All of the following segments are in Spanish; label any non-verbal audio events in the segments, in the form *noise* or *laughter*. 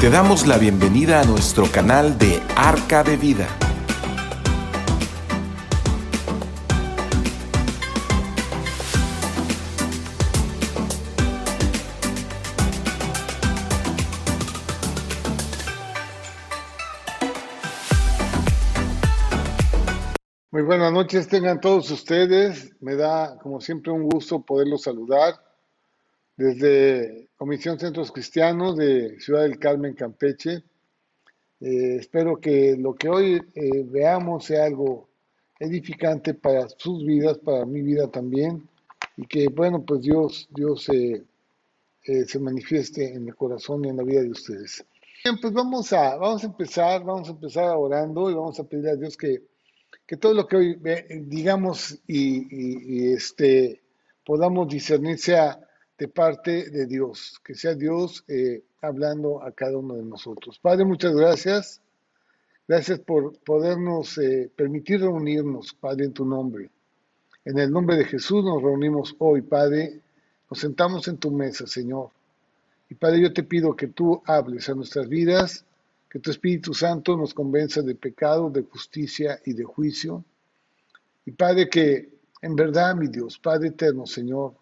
Te damos la bienvenida a nuestro canal de Arca de Vida. Muy buenas noches, tengan todos ustedes. Me da, como siempre, un gusto poderlos saludar desde Comisión Centros Cristianos de Ciudad del Carmen, Campeche. Eh, espero que lo que hoy eh, veamos sea algo edificante para sus vidas, para mi vida también, y que, bueno, pues Dios, Dios eh, se manifieste en el corazón y en la vida de ustedes. Bien, pues vamos a, vamos a empezar, vamos a empezar orando y vamos a pedir a Dios que, que todo lo que hoy digamos y, y este, podamos discernir sea de parte de Dios, que sea Dios eh, hablando a cada uno de nosotros. Padre, muchas gracias. Gracias por podernos eh, permitir reunirnos, Padre, en tu nombre. En el nombre de Jesús nos reunimos hoy, Padre. Nos sentamos en tu mesa, Señor. Y Padre, yo te pido que tú hables a nuestras vidas, que tu Espíritu Santo nos convenza de pecado, de justicia y de juicio. Y Padre, que en verdad, mi Dios, Padre eterno, Señor,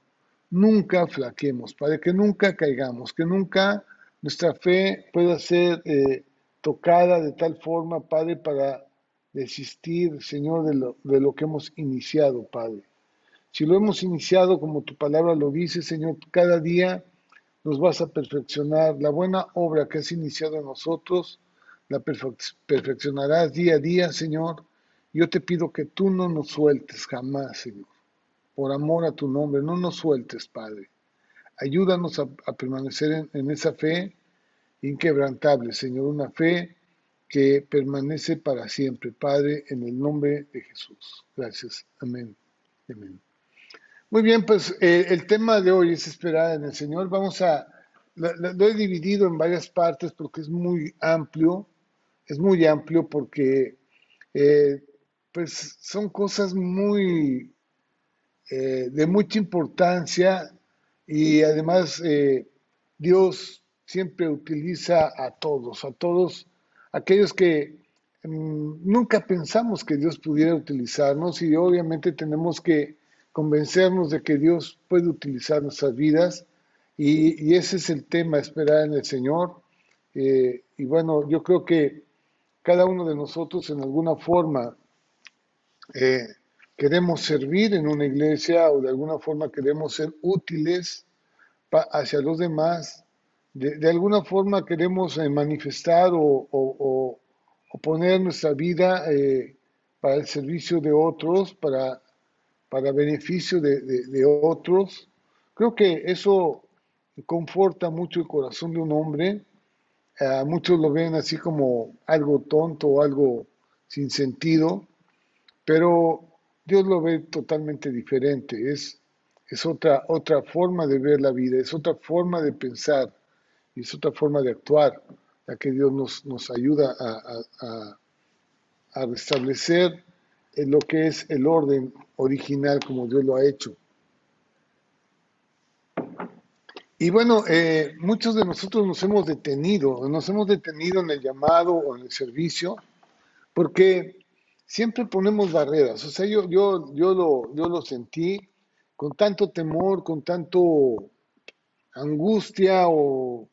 nunca flaquemos, Padre, que nunca caigamos, que nunca nuestra fe pueda ser eh, tocada de tal forma, Padre, para desistir, Señor, de lo, de lo que hemos iniciado, Padre. Si lo hemos iniciado como tu palabra lo dice, Señor, cada día nos vas a perfeccionar. La buena obra que has iniciado en nosotros, la perfeccionarás día a día, Señor. Yo te pido que tú no nos sueltes jamás, Señor por amor a tu nombre. No nos sueltes, Padre. Ayúdanos a, permanecer en, esa fe inquebrantable, Señor, una fe que permanece para siempre, Padre, en el nombre de Jesús. Gracias. Amén. Amén. Muy bien, pues eh, el tema de hoy es esperar en el Señor. Vamos a, lo, he dividido en varias partes porque es muy amplio, es muy amplio porque eh, pues son cosas muy eh, de mucha importancia y además eh, Dios siempre utiliza a todos, a todos aquellos que mm, nunca pensamos que Dios pudiera utilizarnos y obviamente tenemos que convencernos de que Dios puede utilizar nuestras vidas y, ese es el tema, esperar en el Señor. Eh, y bueno, yo creo que cada uno de nosotros en alguna forma queremos servir en una iglesia o de alguna forma queremos ser útiles hacia los demás, de, alguna forma queremos eh, manifestar o, poner nuestra vida eh, para el servicio de otros, para, para beneficio de, otros. Creo que eso conforta mucho el corazón de un hombre. muchos lo ven así como algo tonto o algo sin sentido, pero Dios lo ve totalmente diferente, es, es otra, otra forma de ver la vida, es otra forma de pensar y es otra forma de actuar la que Dios nos, nos ayuda a, a, restablecer en lo que es el orden original como Dios lo ha hecho. Y bueno, eh, muchos de nosotros nos hemos detenido, nos hemos detenido en el llamado o en el servicio, porque siempre ponemos barreras. O sea, yo, yo, yo, lo, yo lo sentí con tanto temor, con tanto angustia o,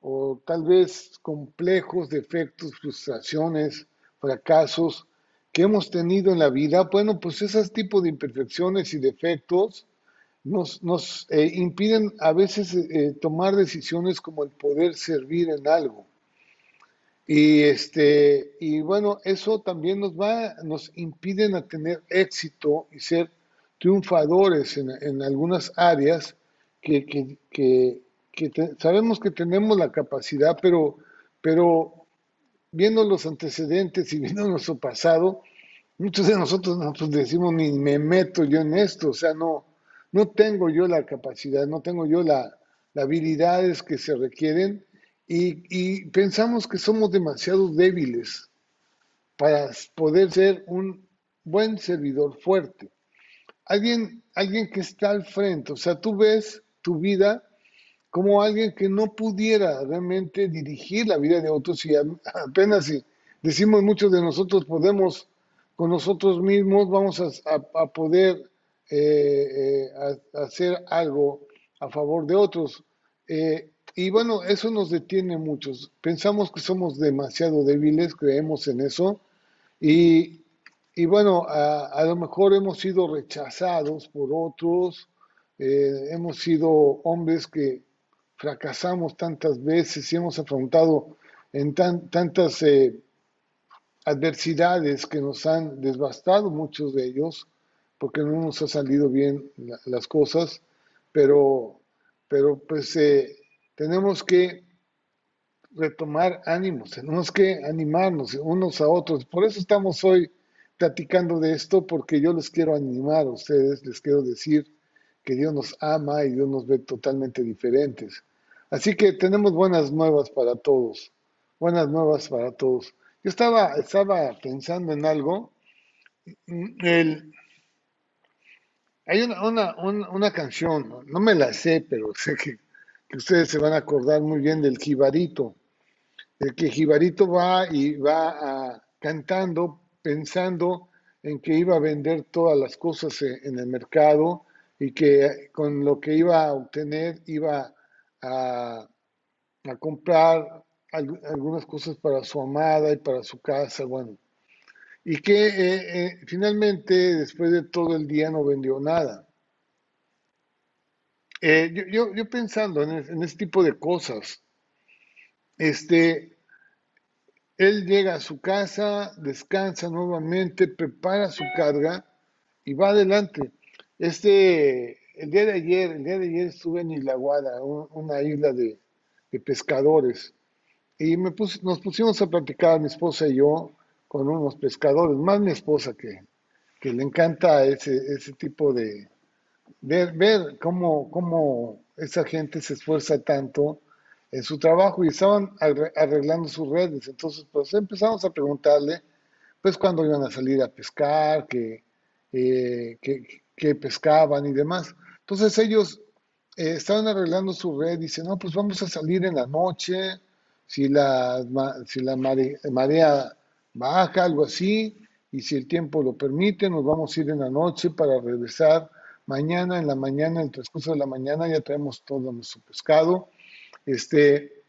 o tal vez complejos, defectos, frustraciones, fracasos que hemos tenido en la vida. Bueno, pues esos tipos de imperfecciones y defectos nos, nos eh, impiden a veces eh, tomar decisiones como el poder servir en algo. Y este, y bueno, eso también nos va, nos impiden a tener éxito y ser triunfadores en, en algunas áreas que, que, que, sabemos que tenemos la capacidad, pero, pero viendo los antecedentes y *laughs* viendo nuestro pasado, muchos de nosotros nosotros decimos ni me meto yo en esto, o sea, no, no tengo yo la capacidad, no tengo yo la, las habilidades que se requieren y, pensamos que somos demasiado débiles para poder ser un buen servidor fuerte. Alguien, alguien que está al frente, o sea, tú ves tu vida como alguien que no pudiera realmente dirigir la vida de otros y apenas si decimos muchos de nosotros podemos con nosotros mismos, vamos a, poder eh, eh, hacer algo a favor de otros. Eh, y bueno, eso nos detiene muchos. Pensamos que somos demasiado débiles, creemos en eso. Y, bueno, a, lo mejor hemos sido rechazados por otros, hemos sido hombres que fracasamos tantas veces y hemos afrontado en tantas adversidades que nos han desbastado muchos de ellos, porque no nos ha salido bien las cosas, pero, pero pues eh, tenemos que retomar ánimos, tenemos que animarnos unos a otros. Por eso estamos hoy platicando de esto, porque yo les quiero animar a ustedes, les quiero decir que Dios nos ama y Dios nos ve totalmente diferentes. Así que tenemos buenas nuevas para todos, buenas nuevas para todos. Yo estaba, estaba pensando en algo. El, hay una, una, canción, no me la sé, pero *laughs* sé que, ustedes se van a acordar muy bien del jibarito. El que jibarito va y va cantando, pensando en que iba a vender todas las cosas en, el mercado y que con lo que iba a obtener iba a, a comprar algunas cosas para su amada y para su casa, bueno, y que eh, eh, finalmente después de todo el día no vendió nada. Eh, yo, pensando en, en, este tipo de cosas, este, él llega a su casa, descansa nuevamente, prepara su carga y va adelante. Este, el día de ayer, el día de ayer estuve en Ilaguada, una isla de, de pescadores, y me nos pusimos a platicar, mi esposa y yo, con unos pescadores, más mi esposa que, que le encanta ese, ese tipo de, ver, cómo, cómo esa gente se esfuerza tanto en su trabajo y estaban arreglando sus redes. Entonces, pues empezamos a preguntarle, pues, cuándo iban a salir a pescar, qué, eh, pescaban y demás. Entonces ellos eh, estaban arreglando su red y dicen, no, pues vamos a salir en la noche, si la, si la marea baja, algo así, y si el tiempo lo permite, nos vamos a ir en la noche para regresar mañana, en la mañana, en el transcurso de la mañana, ya traemos todo nuestro pescado. Este,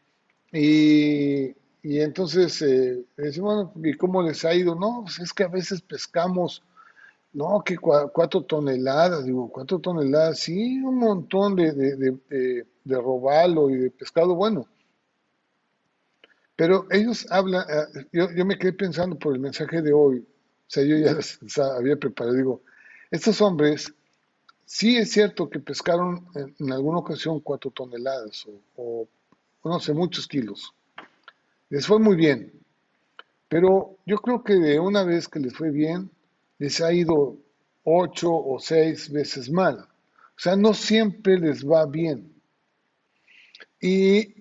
y, y entonces eh, decimos, ¿y cómo les ha ido? No, pues es que a veces pescamos, no, que cuatro toneladas, digo, cuatro toneladas, sí, un montón de, de, de, de robalo y de pescado bueno pero ellos hablan, eh, yo, yo, me quedé pensando por el mensaje de hoy, o sea, yo ya *laughs* había preparado, digo, estos hombres, sí es cierto que pescaron en, alguna ocasión cuatro toneladas o, no sé, muchos kilos. Les fue muy bien, pero yo creo que de una vez que les fue bien, les ha ido ocho o seis veces mal. O sea, no siempre les va bien. Y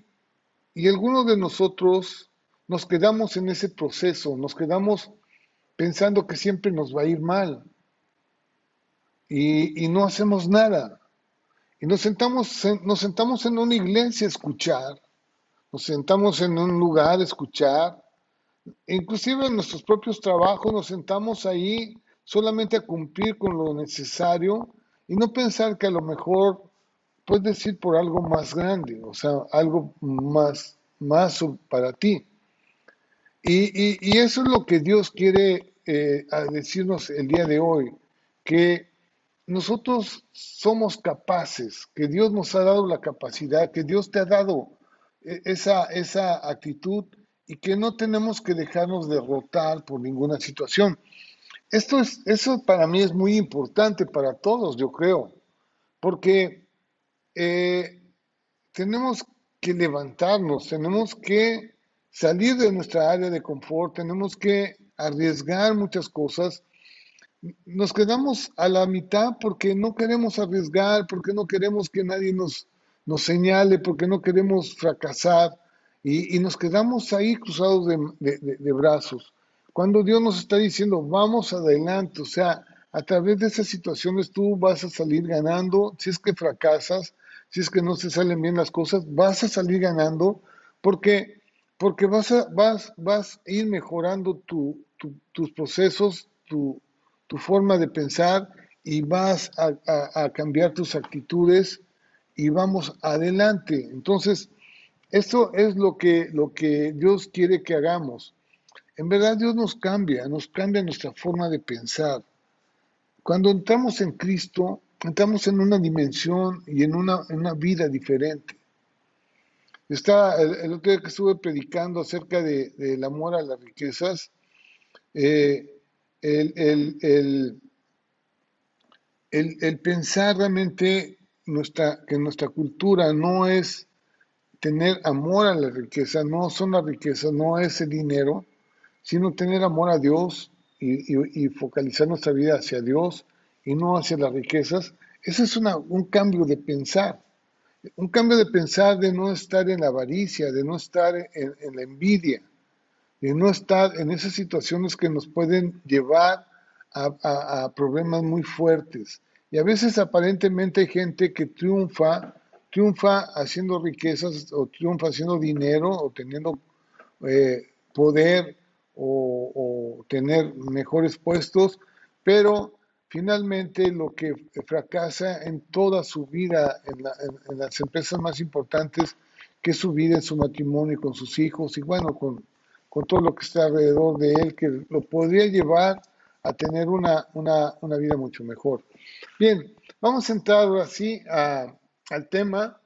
y algunos de nosotros nos quedamos en ese proceso, nos quedamos pensando que siempre nos va a ir mal. Y, no hacemos nada. Y nos sentamos, nos sentamos en una iglesia a escuchar, nos sentamos en un lugar a escuchar, inclusive en nuestros propios trabajos nos sentamos ahí solamente a cumplir con lo necesario y no pensar que a lo mejor puedes ir por algo más grande, o sea, algo más, más para ti. Y, eso es lo que Dios quiere eh, decirnos el día de hoy, que nosotros somos capaces, que Dios nos ha dado la capacidad, que Dios te ha dado eh, esa, esa actitud y que no tenemos que dejarnos derrotar por ninguna situación. Esto es, eso para mí es muy importante para todos, yo creo, porque eh, tenemos que levantarnos, tenemos que salir de nuestra área de confort, tenemos que arriesgar muchas cosas. Nos quedamos a la mitad porque no queremos arriesgar, porque no queremos que nadie nos, nos señale, porque no queremos fracasar y, nos quedamos ahí cruzados de, de brazos. Cuando Dios nos está diciendo, vamos adelante, o sea, a través de esas situaciones tú vas a salir ganando, si es que fracasas, si es que no se salen bien las cosas, vas a salir ganando porque, porque vas, a, vas, vas a ir mejorando tus procesos, tu, forma de pensar y vas a, cambiar tus actitudes y vamos adelante. Entonces, esto es lo que, lo que Dios quiere que hagamos. En verdad Dios nos cambia, nos cambia nuestra forma de pensar. Cuando entramos en Cristo, entramos en una dimensión y en una, vida diferente. Está el, otro día que estuve predicando acerca del amor a las riquezas, eh, el, el, pensar realmente nuestra, que nuestra cultura no es tener amor a la riqueza, no son las riquezas, no es el dinero, sino tener amor a Dios y, focalizar nuestra vida hacia Dios y no hacia las riquezas, ese es un cambio de pensar. Un cambio de pensar de no estar en la avaricia, de no estar en, la envidia, de no estar en esas situaciones que nos pueden llevar a, problemas muy fuertes. Y a veces aparentemente hay gente que triunfa, triunfa haciendo riquezas o triunfa haciendo dinero o teniendo eh, poder o, tener mejores puestos, pero finalmente lo que fracasa en toda su vida en, las empresas más importantes, que es su vida en su matrimonio con sus hijos y bueno, con, todo lo que está alrededor de él, que lo podría llevar a tener una, vida mucho mejor. Bien, vamos a entrar ahora al tema.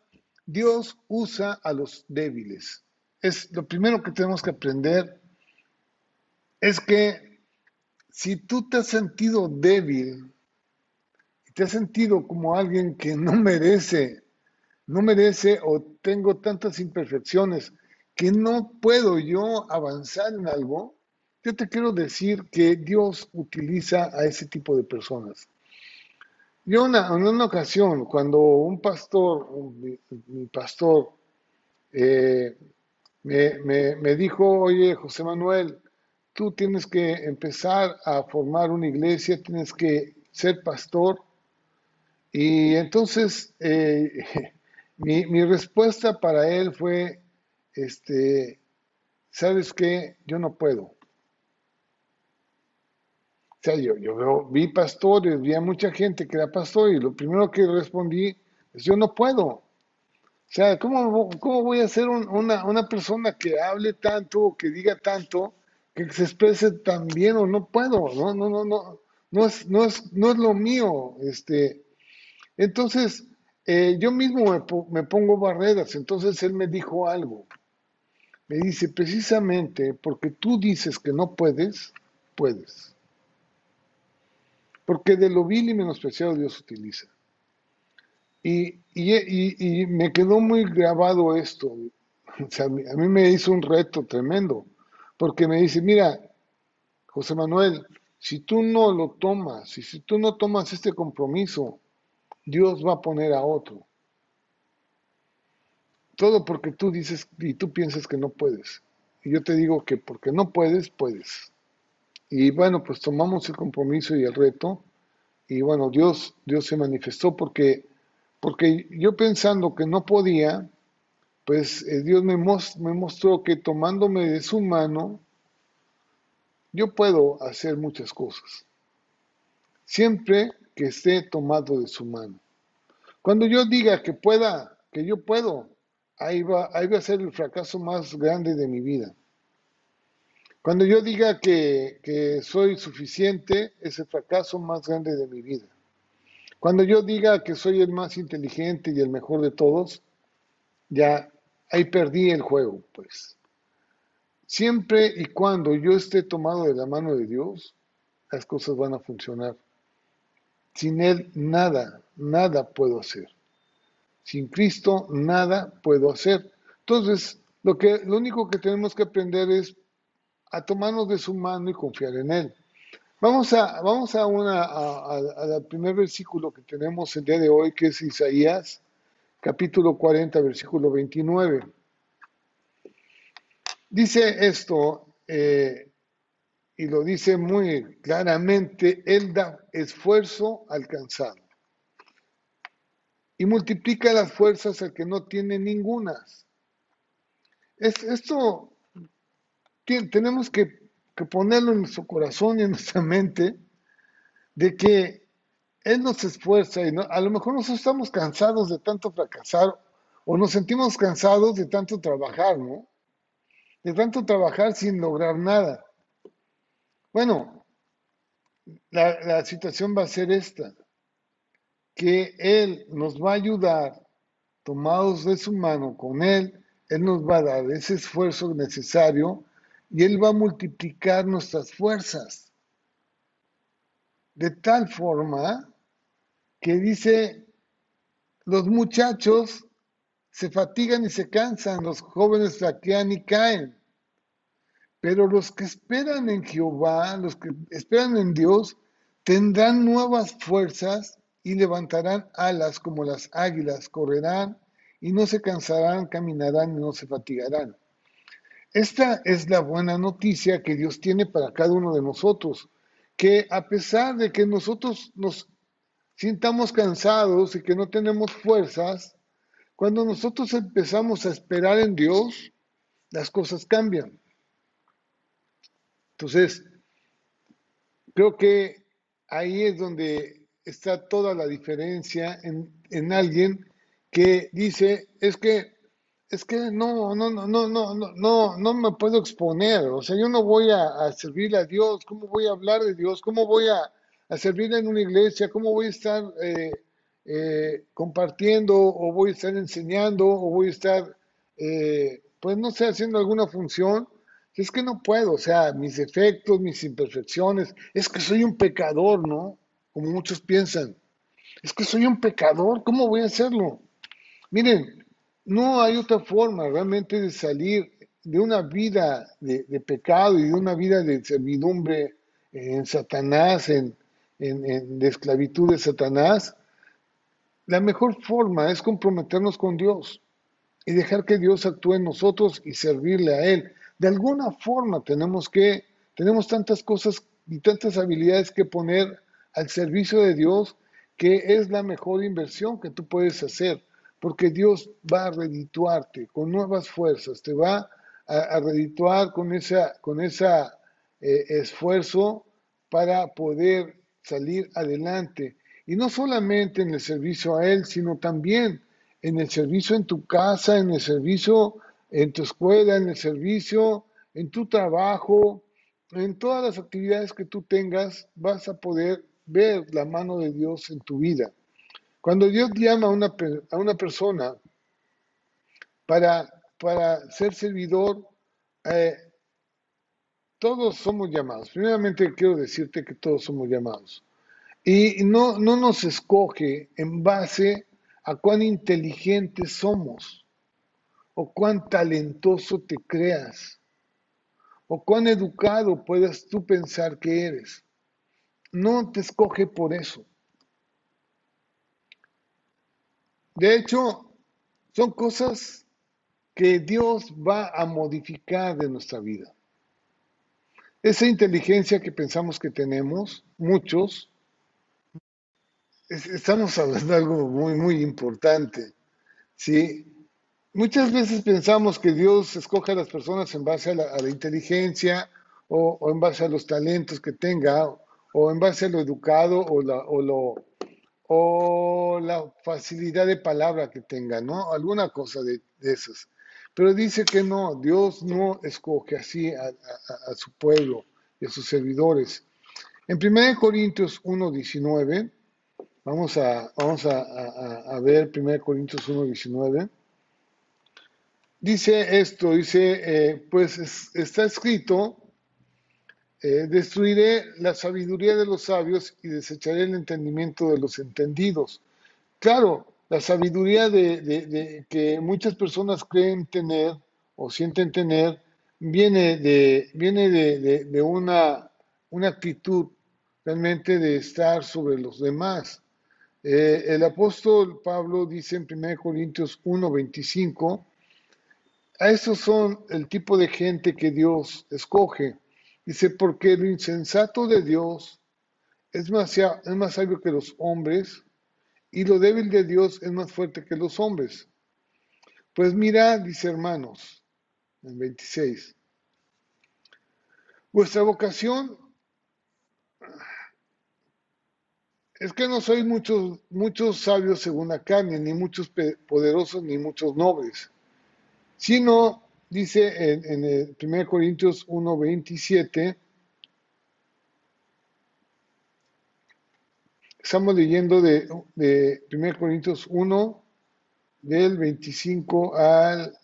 Dios usa a los débiles. Es lo primero que tenemos que aprender es que si tú te has sentido débil, te has sentido como alguien que no merece, no merece o tengo tantas imperfecciones que no puedo yo avanzar en algo, yo te quiero decir que Dios utiliza a ese tipo de personas. Yo en una ocasión, cuando un pastor, mi, pastor, eh, me, me dijo, oye, José Manuel, tú tienes que empezar a formar una iglesia, tienes que ser pastor. Y entonces eh, *laughs* mi, respuesta para él fue, este, ¿sabes qué? Yo no puedo. O sea, yo, yo vi pastores, vi a mucha gente que era pastor y lo primero que respondí es, yo no puedo. O sea, ¿cómo, cómo voy a ser una, una persona que hable tanto o que diga tanto que se exprese tan bien o no puedo, no, no, no, no, no es, no es, no es lo mío, este, entonces, eh, yo mismo me, pongo barreras, entonces él me dijo algo, me dice, precisamente porque tú dices que no puedes, puedes, porque de lo vil y menospreciado Dios utiliza. Y, y, y, me quedó muy grabado esto, o sea, a mí me hizo un reto tremendo porque me dice, mira, José Manuel, si tú no lo tomas, y si tú no tomas este compromiso, Dios va a poner a otro. Todo porque tú dices y tú piensas que no puedes. Y yo te digo que porque no puedes, puedes. Y bueno, pues tomamos el compromiso y el reto. Y bueno, Dios, Dios se manifestó porque, porque yo pensando que no podía, pues eh, Dios me, me mostró que tomándome de su mano, yo puedo hacer muchas cosas, siempre que esté tomado de su mano. Cuando yo diga que pueda, que yo puedo, ahí va, ahí va a ser el fracaso más grande de mi vida. Cuando yo diga que, que soy suficiente, es el fracaso más grande de mi vida. Cuando yo diga que soy el más inteligente y el mejor de todos, ya ahí perdí el juego, pues. Siempre y cuando yo esté tomado de la mano de Dios, las cosas van a funcionar. Sin Él nada, nada puedo hacer. Sin Cristo nada puedo hacer. Entonces, lo, que, lo único que tenemos que aprender es a tomarnos de su mano y confiar en Él. Vamos a, vamos a una, al primer versículo que tenemos el día de hoy, que es Isaías capítulo 40, versículo 29. Dice esto, eh, y lo dice muy claramente, Él da esfuerzo alcanzado y multiplica las fuerzas al que no tiene ningunas. Es, esto tenemos que, ponerlo en nuestro corazón y en nuestra mente de que Él nos esfuerza y a lo mejor nosotros estamos cansados de tanto fracasar o nos sentimos cansados de tanto trabajar, ¿no? De tanto trabajar sin lograr nada. Bueno, la, la situación va a ser esta, que Él nos va a ayudar, tomados de su mano con Él, Él nos va a dar ese esfuerzo necesario y Él va a multiplicar nuestras fuerzas. De tal forma que dice, los muchachos se fatigan y se cansan, los jóvenes flaquean y caen. Pero los que esperan en Jehová, los que esperan en Dios, tendrán nuevas fuerzas y levantarán alas como las águilas, correrán y no se cansarán, caminarán y no se fatigarán. Esta es la buena noticia que Dios tiene para cada uno de nosotros, que a pesar de que nosotros nos sintamos cansados y que no tenemos fuerzas, cuando nosotros empezamos a esperar en Dios, las cosas cambian. Entonces, creo que ahí es donde está toda la diferencia en, en alguien que dice, es que es que no, no, no, no, no, no, no me puedo exponer. O sea, yo no voy a, servir a Dios. ¿Cómo voy a hablar de Dios? ¿Cómo voy a, a servir en una iglesia? ¿Cómo voy a estar eh, eh, compartiendo o voy a estar enseñando o voy a estar, eh, pues no sé, haciendo alguna función? Es que no puedo. O sea, mis defectos, mis imperfecciones. Es que soy un pecador, ¿no? Como muchos piensan. Es que soy un pecador. ¿Cómo voy a hacerlo? Miren, no hay otra forma realmente de salir de una vida de, pecado y de una vida de servidumbre en Satanás, en, en, de esclavitud de Satanás. La mejor forma es comprometernos con Dios y dejar que Dios actúe en nosotros y servirle a Él. De alguna forma tenemos que, tenemos tantas cosas y tantas habilidades que poner al servicio de Dios que es la mejor inversión que tú puedes hacer porque Dios va a redituarte con nuevas fuerzas, te va a, redituar con ese con esa, eh, esfuerzo para poder salir adelante. Y no solamente en el servicio a Él, sino también en el servicio en tu casa, en el servicio en tu escuela, en el servicio en tu trabajo, en todas las actividades que tú tengas, vas a poder ver la mano de Dios en tu vida. Cuando Dios llama a una, a una persona para, para ser servidor, eh, todos somos llamados. Primeramente quiero decirte que todos somos llamados. Y no, no nos escoge en base a cuán inteligentes somos, o cuán talentoso te creas, o cuán educado puedas tú pensar que eres. No te escoge por eso. De hecho, son cosas que Dios va a modificar de nuestra vida. Esa inteligencia que pensamos que tenemos, muchos, estamos hablando de algo muy, muy importante. ¿sí? Muchas veces pensamos que Dios escoge a las personas en base a la, inteligencia o, en base a los talentos que tenga o en base a lo educado o, o lo o la facilidad de palabra que tenga, ¿no? Alguna cosa de, esas. Pero dice que no, Dios no escoge así a, su pueblo y a sus servidores. En 1 Corintios 1.19, vamos, a, vamos a, ver 1 Corintios 1.19, dice esto, dice, eh, pues está escrito, eh, destruiré la sabiduría de los sabios y desecharé el entendimiento de los entendidos. Claro, la sabiduría de, que muchas personas creen tener o sienten tener viene de, viene de, una, una actitud realmente de estar sobre los demás. Eh, el apóstol Pablo dice en 1 Corintios 1:25, a esos son el tipo de gente que Dios escoge Dice, porque lo insensato de Dios es más, es más sabio que los hombres y lo débil de Dios es más fuerte que los hombres. Pues mira, dice hermanos, en 26, vuestra vocación es que no sois muchos, muchos sabios según la carne, ni muchos poderosos, ni muchos nobles, sino, dice en, en 1 Corintios 1, 27, Estamos leyendo de, de 1 Corintios 1, del 25 al,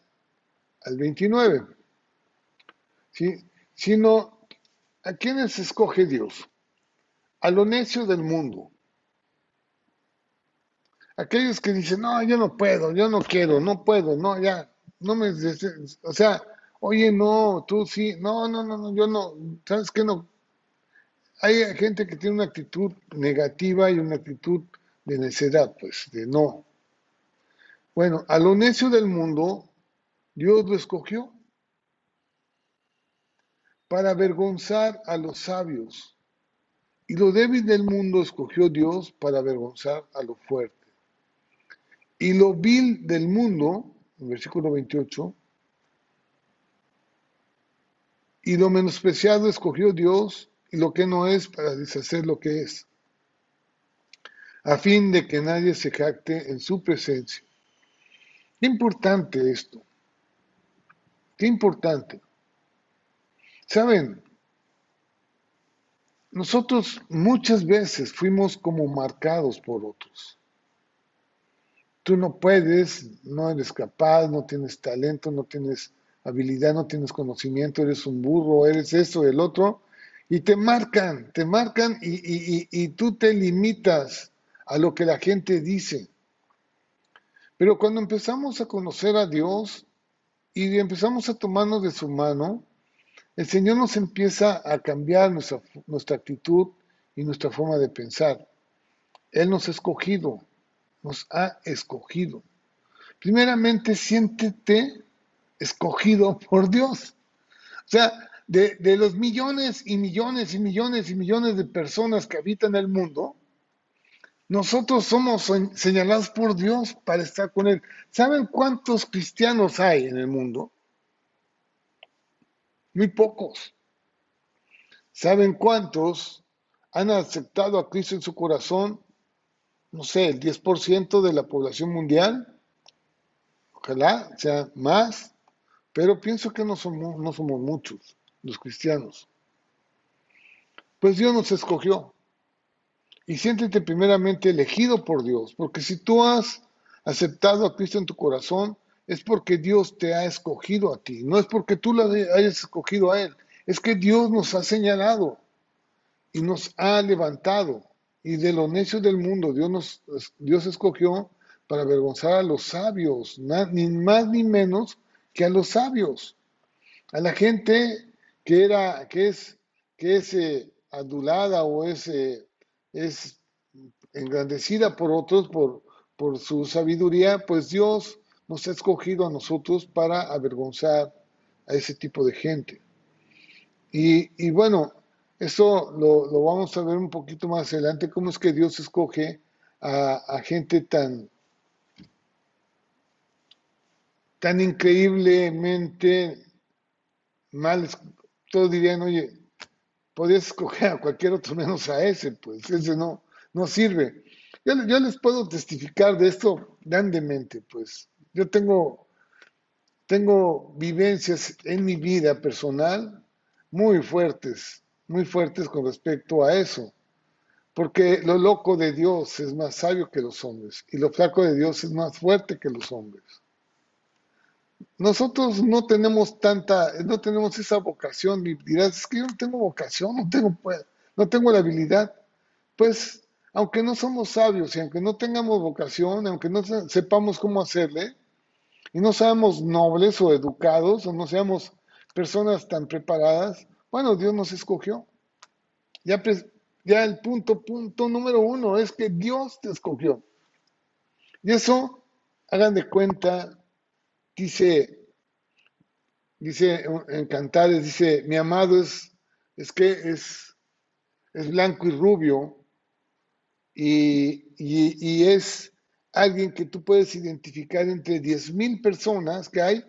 al 29. ¿Sí? Sino, ¿a quiénes escoge Dios? A lo necio del mundo. Aquellos que dicen, no, yo no puedo, yo no quiero, no puedo, no, ya, no me... O sea, oye, no, tú sí, no, no, no, no, yo no, ¿sabes qué? No, hay gente que tiene una actitud negativa y una actitud de necedad, pues, de no. Bueno, a lo necio del mundo, Dios lo escogió para avergonzar a los sabios. Y lo débil del mundo escogió Dios para avergonzar a lo fuerte. Y lo vil del mundo, versículo 28, y lo menospreciado escogió Dios y lo que no es para deshacer lo que es, a fin de que nadie se jacte en su presencia. Qué importante esto. Qué importante. Saben, nosotros muchas veces fuimos como marcados por otros. Tú no puedes, no eres capaz, no tienes talento, no tienes habilidad, no tienes conocimiento, eres un burro, eres eso, el otro, y te marcan, te marcan y, tú te limitas a lo que la gente dice. Pero cuando empezamos a conocer a Dios y empezamos a tomarnos de su mano, el Señor nos empieza a cambiar nuestra, nuestra actitud y nuestra forma de pensar. Él nos ha escogido, nos ha escogido. Primeramente, siéntete escogido por Dios. O sea, de, los millones y millones y millones y millones de personas que habitan el mundo, nosotros somos señalados por Dios para estar con Él. ¿Saben cuántos cristianos hay en el mundo? Muy pocos. ¿Saben cuántos han aceptado a Cristo en su corazón? No sé, el 10% de la población mundial. Ojalá sea más, pero pienso que no somos, no somos muchos los cristianos. Pues Dios nos escogió. Y siéntete primeramente elegido por Dios, porque si tú has aceptado a Cristo en tu corazón, es porque Dios te ha escogido a ti, no es porque tú lo hayas escogido a Él, es que Dios nos ha señalado y nos ha levantado. Y de lo necio del mundo, Dios, nos, Dios escogió para avergonzar a los sabios, ni más ni menos que a los sabios, a la gente que, era, que es, que es eh, adulada o es, eh, es engrandecida por otros por, por su sabiduría, pues Dios nos ha escogido a nosotros para avergonzar a ese tipo de gente. Y, bueno, eso lo, lo, vamos a ver un poquito más adelante, cómo es que Dios escoge a, a gente tan, tan increíblemente mal todos dirían, oye, podrías escoger a cualquier otro menos a ese, pues ese no, no sirve. Yo, yo les puedo testificar de esto grandemente, pues yo tengo, tengo vivencias en mi vida personal muy fuertes, muy fuertes con respecto a eso. Porque lo loco de Dios es más sabio que los hombres y lo flaco de Dios es más fuerte que los hombres nosotros no tenemos tanta, no tenemos esa vocación, y dirás, es que yo no tengo vocación, no tengo, pues, no tengo la habilidad. Pues, aunque no somos sabios y aunque no tengamos vocación, aunque no sepamos cómo hacerle, y no seamos nobles o educados, o no seamos personas tan preparadas, bueno, Dios nos escogió. Ya, ya el punto, punto número uno es que Dios te escogió. Y eso, hagan de cuenta, dice, dice en Cantares, dice, mi amado es, es que es, es blanco y rubio y, es alguien que tú puedes identificar entre 10.000 personas que hay,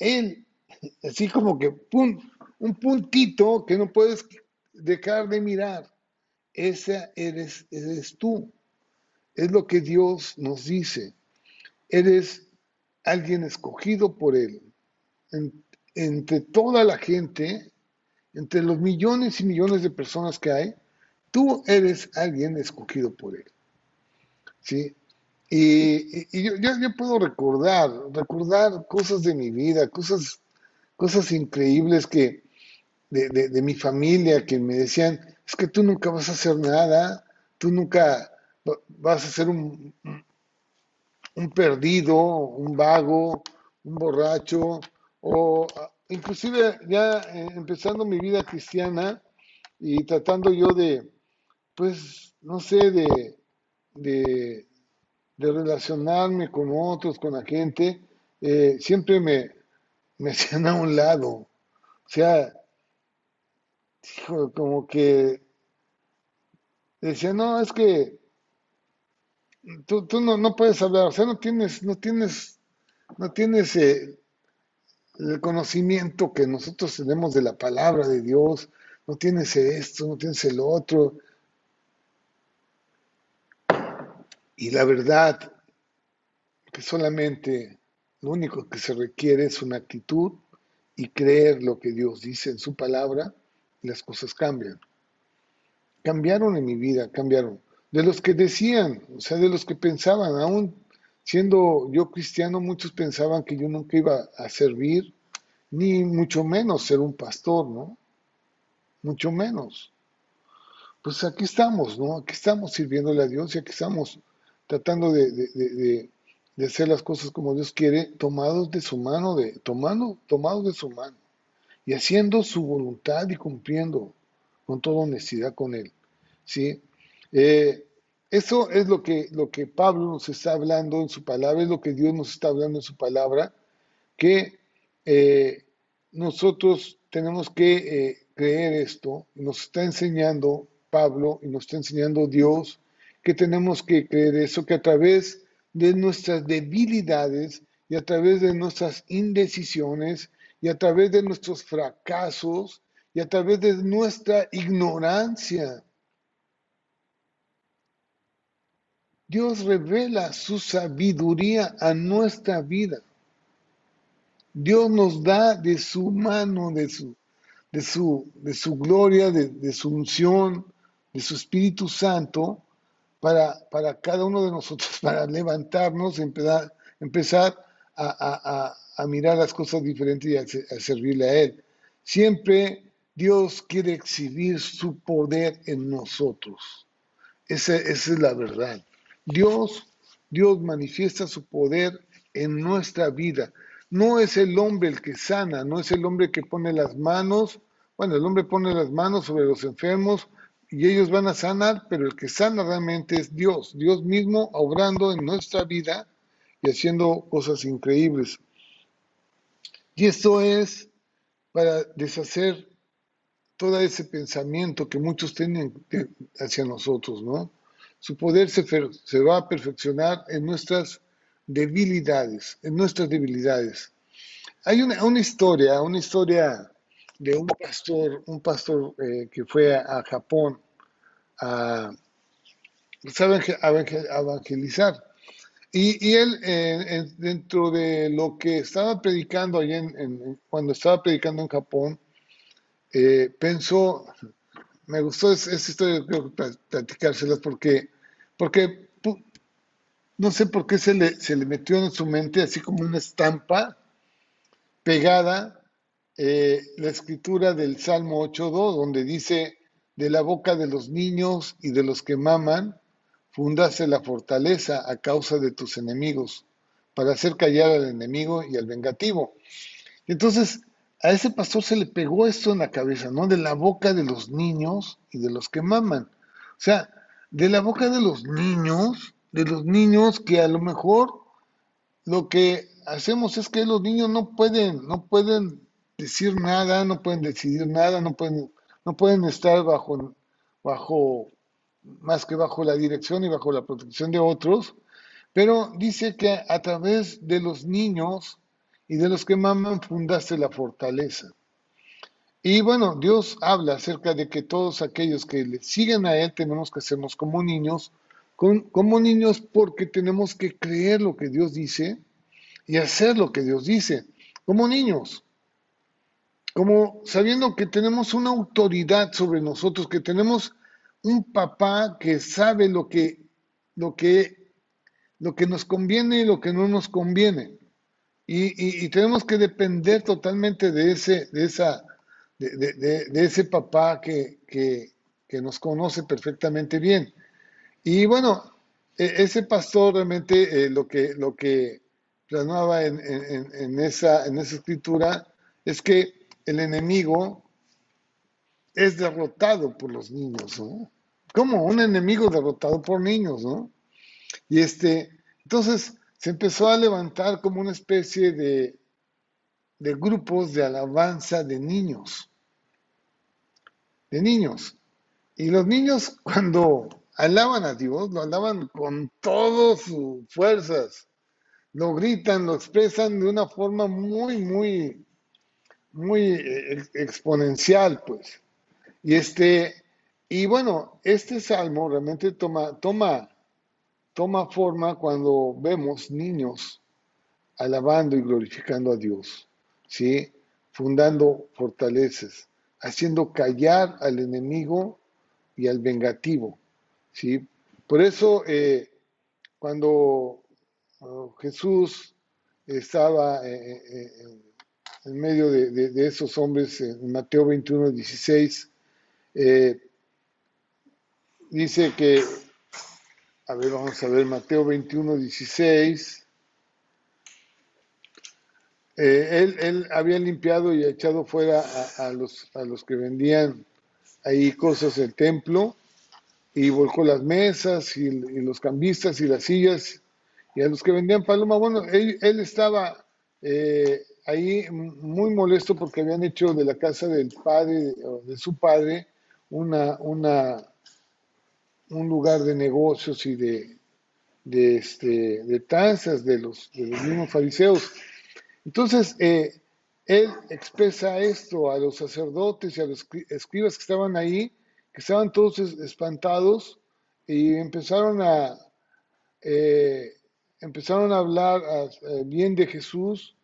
él, *laughs* así como que un puntito que no puedes dejar de mirar. Esa eres, eres tú. Es lo que Dios nos dice. Eres alguien escogido por Él. entre toda la gente, entre los millones y millones de personas que hay, tú eres alguien escogido por Él. ¿Sí? Y, yo, yo, puedo recordar, recordar cosas de mi vida, cosas, cosas increíbles que de, de, mi familia que me decían, es que tú nunca vas a hacer nada, tú nunca vas a ser un, un perdido, un vago, un borracho, o inclusive ya eh, empezando mi vida cristiana y tratando yo de, pues, no sé, de, de, relacionarme con otros, con la gente, eh, siempre me, me *laughs* hacían a un lado. O sea, como que decía, no, es que tú, tú no, no, puedes hablar, o sea, no tienes, no tienes, no tienes eh, el conocimiento que nosotros tenemos de la palabra de Dios, no tienes esto, no tienes el otro. Y la verdad que solamente lo único que se requiere es una actitud y creer lo que Dios dice en su palabra las cosas cambian. Cambiaron en mi vida, cambiaron de los que decían, o sea, de los que pensaban, aún siendo yo cristiano, muchos pensaban que yo nunca iba a servir, ni mucho menos ser un pastor, ¿no? Mucho menos. Pues aquí estamos, ¿no? Aquí estamos sirviéndole a Dios y aquí estamos tratando de, hacer las cosas como Dios quiere, tomados de su mano, de, tomando, tomados de su mano y haciendo su voluntad y cumpliendo con toda honestidad con Él. ¿sí? Eh, eso es lo que, lo que Pablo nos está hablando en su palabra, es lo que Dios nos está hablando en su palabra, que eh, nosotros tenemos que eh, creer esto, nos está enseñando Pablo y nos está enseñando Dios que tenemos que creer eso, que a través de nuestras debilidades y a través de nuestras indecisiones y a través de nuestros fracasos y a través de nuestra ignorancia, Dios revela su sabiduría a nuestra vida. Dios nos da de su mano, de su, de su, de su gloria, de, su unción, de su Espíritu Santo, para, para, cada uno de nosotros, *laughs* para levantarnos, empezar, empezar a, mirar las cosas diferentes y a, servirle a Él. Siempre Dios quiere exhibir su poder en nosotros. esa es la verdad. Dios, Dios manifiesta su poder en nuestra vida. No es el hombre el que sana, no es el hombre que pone las manos, bueno, el hombre pone las manos sobre los enfermos y ellos van a sanar, pero el que sana realmente es Dios, Dios mismo obrando en nuestra vida y haciendo cosas increíbles. Y esto es para deshacer todo ese pensamiento que muchos tienen hacia nosotros, ¿no? Su poder se, va a perfeccionar en nuestras debilidades, en nuestras debilidades. Hay una, una historia, una historia de un pastor, un pastor eh, que fue a, Japón a, a evangelizar. Y, y él, eh, dentro de lo que estaba predicando allá, en, cuando estaba predicando en Japón, eh, pensó, me gustó esa, historia, que platicárselas porque, porque no sé por qué se le, se le metió en su mente así como una estampa pegada eh, la escritura del Salmo 8.2, donde dice, de la boca de los niños y de los que maman, fundase la fortaleza a causa de tus enemigos, para hacer callar al enemigo y al vengativo. Entonces, a ese pastor se le pegó esto en la cabeza, ¿no? De la boca de los niños y de los que maman. O sea, de la boca de los niños, de los niños que a lo mejor lo que hacemos es que los niños no pueden, no pueden decir nada, no pueden decidir nada, no pueden, no pueden estar bajo, bajo más que bajo la dirección y bajo la protección de otros, pero dice que a través de los niños y de los que maman fundaste la fortaleza. Y bueno, Dios habla acerca de que todos aquellos que le siguen a Él tenemos que hacernos como niños, como niños porque tenemos que creer lo que Dios dice y hacer lo que Dios dice, como niños, como sabiendo que tenemos una autoridad sobre nosotros, que tenemos un papá que sabe lo que, lo que, lo que nos conviene y lo que no nos conviene. Y, tenemos que depender totalmente de ese, de esa, de, ese papá que, nos conoce perfectamente bien. Y bueno, e, ese pastor realmente eh, lo, que, lo que plasmaba en, en, esa, en esa escritura es que el enemigo es derrotado por los niños, ¿no? Como un enemigo derrotado por niños, ¿no? Y este, entonces se empezó a levantar como una especie de, de grupos de alabanza de niños, de niños. Y los niños *laughs* cuando alaban a Dios, lo alaban con todas sus fuerzas, lo gritan, lo expresan de una forma muy, muy, muy eh, exponencial, pues. Y este, y bueno, este salmo realmente toma, toma, toma forma cuando vemos niños alabando y glorificando a Dios, ¿sí? Fundando fortalezas, haciendo callar al enemigo y al vengativo, ¿sí? Por eso, eh, cuando Jesús estaba eh, en medio de, esos hombres, en Mateo 21, 16, eh, dice que, a ver, vamos a ver, Mateo 21, 16, eh, él, él, había limpiado y echado fuera a, los, a los que vendían ahí cosas del templo y volcó las mesas y, los cambistas y las sillas y a los que vendían paloma. Bueno, él, estaba eh, ahí muy molesto porque habían hecho de la casa del padre, de su padre, una, una, un lugar de negocios y de, de, este, de tanzas de los, de los mismos fariseos. Entonces, eh, él expresa esto a los sacerdotes y a los escribas que estaban ahí, que estaban todos espantados y empezaron a, eh, empezaron a hablar eh, bien de Jesús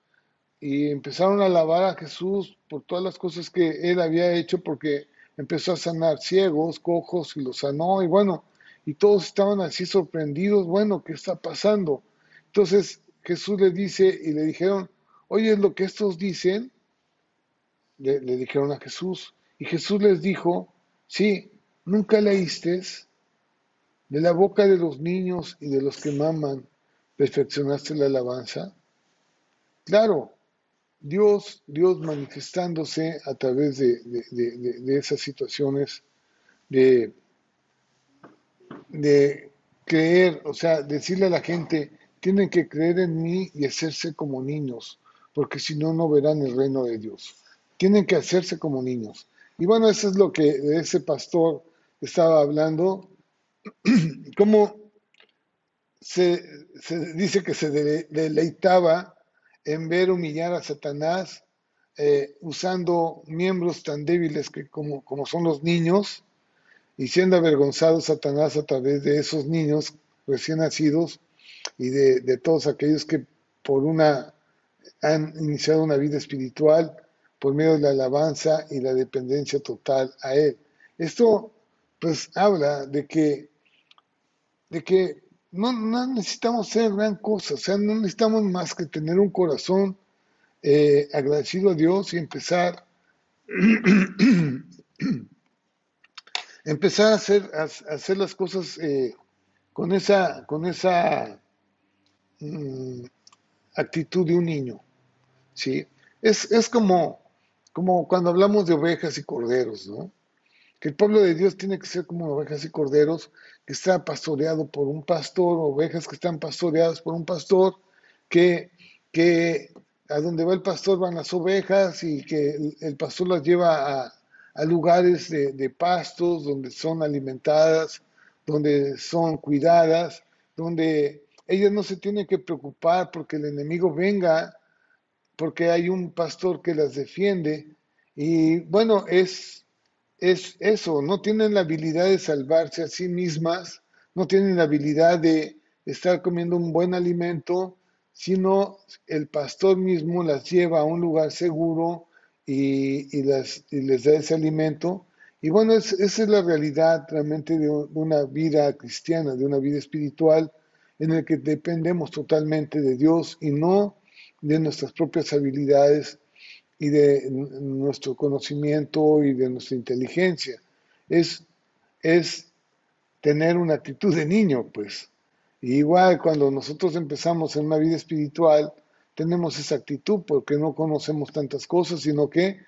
y empezaron a alabar a Jesús por todas las cosas que él había hecho, porque empezó a sanar ciegos, cojos y los sanó, y bueno, y todos estaban así sorprendidos, bueno, ¿qué está pasando? Entonces Jesús le dice y le dijeron, oye, lo que estos dicen, le, le dijeron a Jesús, y Jesús les dijo, sí, nunca leíste de la boca de los niños y de los que maman, perfeccionaste la alabanza. Claro, Dios, Dios manifestándose a través de, esas situaciones de, de creer, o sea, decirle a la gente, tienen que creer en mí y hacerse como niños, porque si no, no verán el reino de Dios. Tienen que hacerse como niños. Y bueno, eso es lo que ese pastor estaba hablando, *clears throat* cómo se dice que se deleitaba en ver humillar a Satanás eh, usando miembros tan débiles que como, como son los niños y siendo avergonzado Satanás a través de esos niños recién nacidos y de, todos aquellos que por una han iniciado una vida espiritual por medio de la alabanza y la dependencia total a Él. Esto pues habla de que, de que no, necesitamos ser gran cosa, o sea, no necesitamos más que tener un corazón eh, agradecido a Dios y empezar, *clears throat* empezar a hacer, hacer las cosas eh, con esa, con esa mm, actitud de un niño. ¿sí? Es, es como, como cuando hablamos de ovejas y corderos, ¿no? que el pueblo de Dios tiene que ser como ovejas y corderos, que está pastoreado por un pastor, ovejas que están pastoreadas por un pastor, que, que a donde va el pastor van las ovejas y que el, pastor las lleva a, lugares de, pastos donde son alimentadas donde son cuidadas, donde ellas no se tienen que preocupar porque el enemigo venga, porque hay un pastor que las defiende. Y bueno, es, es eso, no tienen la habilidad de salvarse a sí mismas, no tienen la habilidad de estar comiendo un buen alimento, sino el pastor mismo las lleva a un lugar seguro y, las, les da ese alimento. Y bueno, esa es la realidad realmente de una vida cristiana, de una vida espiritual, en el que dependemos totalmente de Dios y no de nuestras propias habilidades y de nuestro conocimiento y de nuestra inteligencia. Es, es tener una actitud de niño, pues. igual cuando nosotros empezamos en una vida espiritual, tenemos esa actitud porque no conocemos tantas cosas, sino que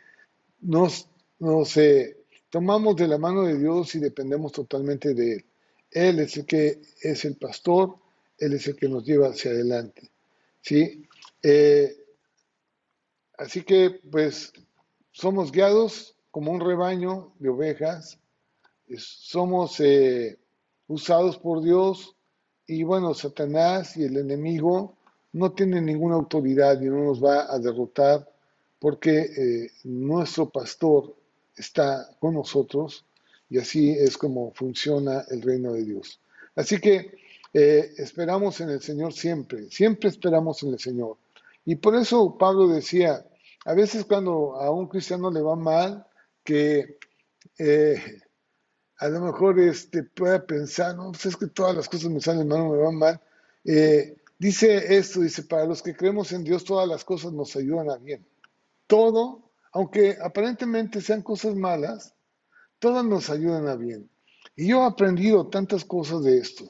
nos, nos eh, tomamos de la mano de Dios y dependemos totalmente de Él. Él es el que es el pastor, Él es el que nos lleva hacia adelante. ¿sí? Eh, así que, pues, somos guiados como un rebaño de ovejas, somos eh, usados por Dios y bueno, Satanás y el enemigo no tienen ninguna autoridad y no nos va a derrotar porque eh, nuestro pastor está con nosotros y así es como funciona el reino de Dios. Así que eh, esperamos en el Señor siempre, siempre esperamos en el Señor. Y por eso Pablo decía, a veces cuando a un cristiano le va mal, que eh, a lo mejor este, pueda pensar, no, pues es que todas las cosas me salen mal, me van mal. Dice esto, dice, para los que creemos en Dios, todas las cosas nos ayudan a bien. Todo, aunque aparentemente sean cosas malas, todas nos ayudan a bien. Y yo he aprendido tantas cosas de esto,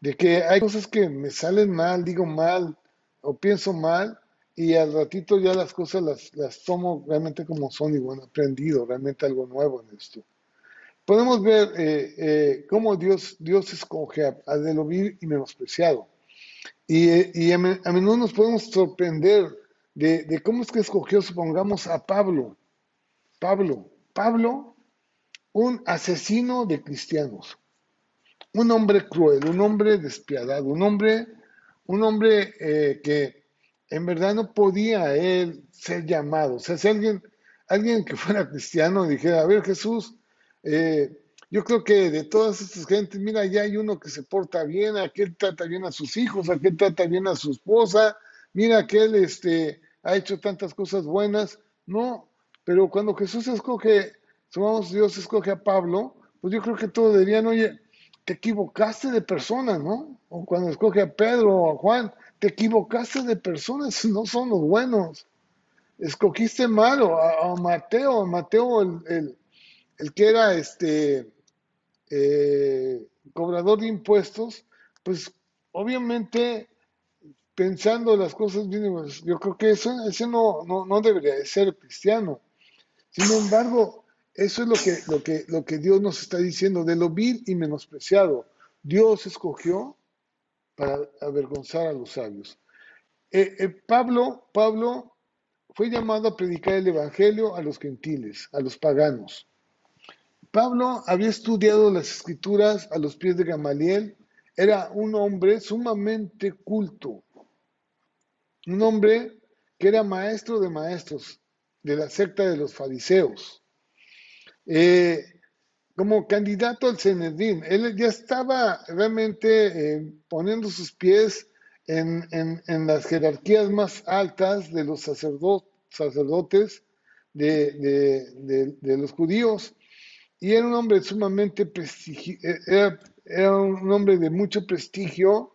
de que hay cosas que me salen mal, digo mal o pienso mal, y al ratito ya las cosas las, las tomo realmente como son y bueno, aprendido realmente algo nuevo en esto. Podemos ver eh, eh, cómo Dios, Dios escoge a, a de lo vil y menospreciado. Y, a, menudo nos podemos sorprender de, cómo es que escogió, supongamos, a Pablo. Pablo, Pablo, un asesino de cristianos, un hombre cruel, un hombre despiadado, un hombre, un hombre eh, que en verdad no podía él ser llamado. O sea, si alguien, alguien que fuera *laughs* cristiano dijera, a ver Jesús, eh, yo creo que de todas estas gentes, mira, ya hay uno que se porta bien, aquel trata bien a sus hijos, aquel trata bien a su esposa, mira, aquel este, ha hecho tantas cosas buenas. No, pero cuando Jesús escoge, supongamos Dios escoge a Pablo, pues yo creo que todos dirían, oye, te equivocaste de persona, ¿no? O cuando escoge a Pedro o a Juan, te equivocaste de personas, *laughs* no son los buenos. Escogiste mal, o a, Mateo, Mateo el, el, que era este eh, cobrador de impuestos, pues obviamente pensando las cosas mínimas, yo creo que eso, ese no, no, debería de ser cristiano. Sin embargo, eso es lo que, lo, que, lo que Dios nos está diciendo, de lo vil y menospreciado. Dios escogió para avergonzar a los sabios. Eh, eh, Pablo, Pablo fue llamado a predicar el Evangelio a los gentiles, a los paganos. Pablo había estudiado las escrituras a los pies de Gamaliel, era un hombre sumamente culto, un hombre que era maestro de maestros de la secta de los fariseos. Eh, como candidato al Cenedín, él ya estaba realmente eh, poniendo sus pies en, las jerarquías más altas de los sacerdotes de los judíos y era un hombre sumamente prestigio, eh, era, un hombre de mucho prestigio,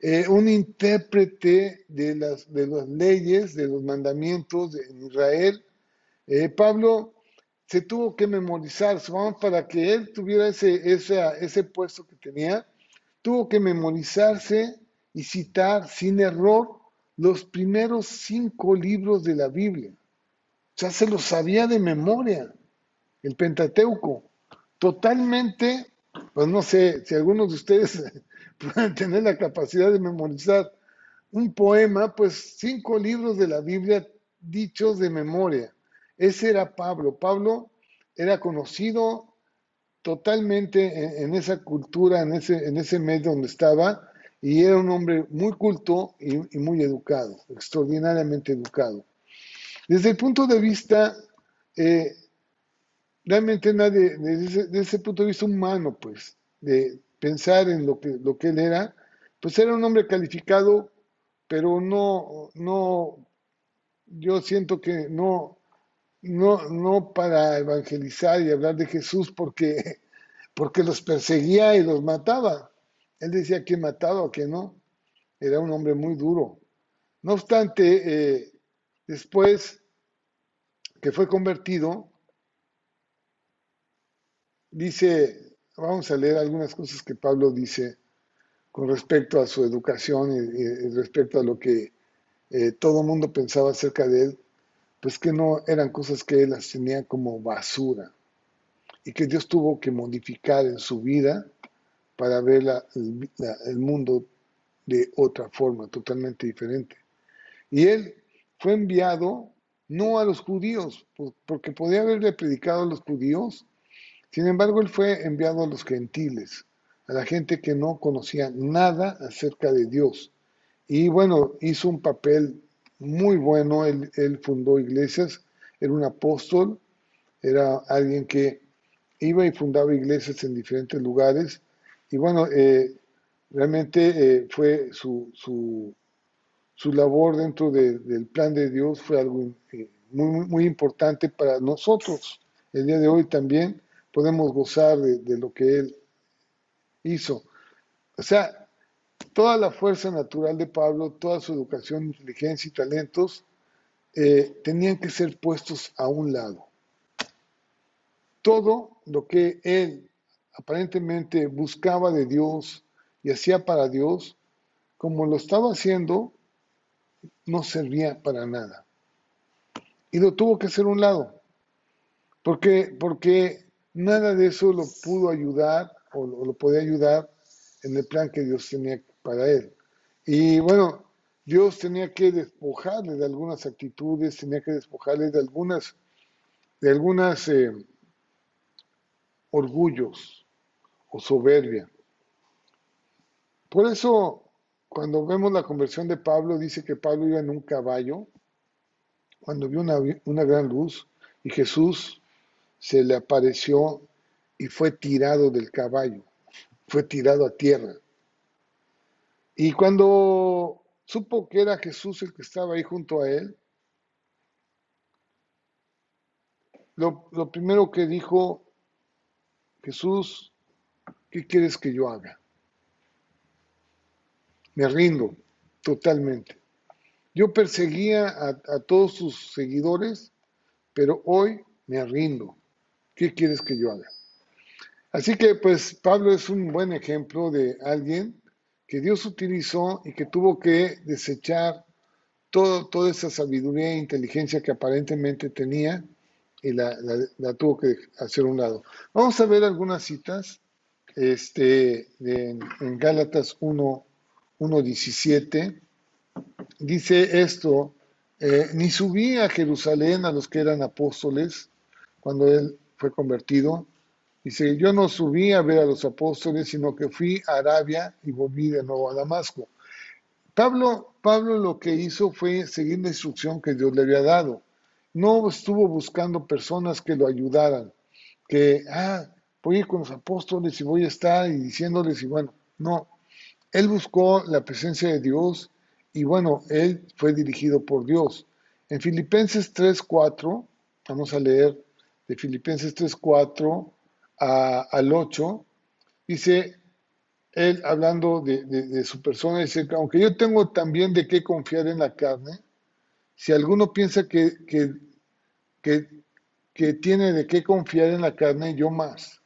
eh, un intérprete de las, de las leyes, de los mandamientos de, en Israel. Eh, Pablo se tuvo que memorizar, para que él tuviera ese, ese puesto que tenía, tuvo que memorizarse y citar sin error los primeros cinco libros de la Biblia. O sea, se los sabía de memoria el Pentateuco, totalmente, pues no sé si algunos de ustedes *laughs* pueden tener la capacidad de memorizar un poema, pues cinco libros de la Biblia dichos de memoria. Ese era Pablo. Pablo era conocido totalmente en, esa cultura, en ese, en ese medio donde estaba, y era un hombre muy culto y, muy educado, extraordinariamente educado. Desde el punto de vista, eh, realmente nadie, desde, ese punto de vista humano, pues, de pensar en lo que, lo que él era, pues era un hombre calificado, pero no, no, yo siento que no, no, no para evangelizar y hablar de Jesús porque, porque los perseguía y los mataba. Él decía que mataba o que no. Era un hombre muy duro. No obstante, eh, después que fue convertido, dice, vamos a leer algunas cosas que Pablo dice con respecto a su educación y, respecto a lo que eh, todo el mundo pensaba acerca de él pues que no eran cosas que él las tenía como basura y que Dios tuvo que modificar en su vida para ver el, mundo de otra forma, totalmente diferente. Y él fue enviado no a los judíos, porque podía haberle predicado a los judíos, sin embargo él fue enviado a los gentiles, a la gente que no conocía nada acerca de Dios. Y bueno, hizo un papel muy bueno, él, fundó iglesias, era un apóstol, era alguien que iba y fundaba iglesias en diferentes lugares y bueno, eh, realmente eh, fue su, su, su, labor dentro del plan de Dios fue algo eh, muy, muy importante para nosotros. El día de hoy también podemos gozar de, de lo que él hizo. O sea, toda la fuerza natural de Pablo, toda su educación, inteligencia y talentos eh, tenían que ser puestos a un lado. Todo lo que él aparentemente buscaba de Dios y hacía para Dios, como lo estaba haciendo, no servía para nada. Y lo tuvo que hacer a un lado. Porque, porque nada de eso lo pudo ayudar o lo, lo podía ayudar en el plan que Dios tenía para él. Y bueno, Dios tenía que despojarle de algunas actitudes, tenía que despojarle de algunas, de algunas eh, orgullos o soberbia. Por eso, cuando vemos la conversión de Pablo, dice que Pablo iba en un caballo, cuando vio una, una gran luz y Jesús se le apareció y fue tirado del caballo, fue tirado a tierra. Y cuando supo que era Jesús el que estaba ahí junto a él, lo, primero que dijo, Jesús, ¿qué quieres que yo haga? Me rindo totalmente. Yo perseguía a, a, todos sus seguidores, pero hoy me rindo. ¿Qué quieres que yo haga? Así que pues Pablo es un buen ejemplo de alguien que Dios utilizó y que tuvo que desechar todo, toda esa sabiduría e inteligencia que aparentemente tenía y la, tuvo que hacer un lado. Vamos a ver algunas citas este, en, Gálatas 1, 1.17. Dice esto, eh, ni subí a Jerusalén a los que eran apóstoles cuando él fue convertido, Dice, yo no subí a ver a los apóstoles, sino que fui a Arabia y volví de nuevo a Damasco. Pablo, Pablo lo que hizo fue seguir la instrucción que Dios le había dado. No estuvo buscando personas que lo ayudaran, que, ah, voy a ir con los apóstoles y voy a estar y diciéndoles y bueno, no. Él buscó la presencia de Dios y bueno, él fue dirigido por Dios. En Filipenses 3.4, vamos a leer de Filipenses 3.4 al 8, dice él hablando de, su persona, dice, aunque yo tengo también de qué confiar en la carne, si alguno piensa que, que, que, tiene de qué confiar en la carne, yo más.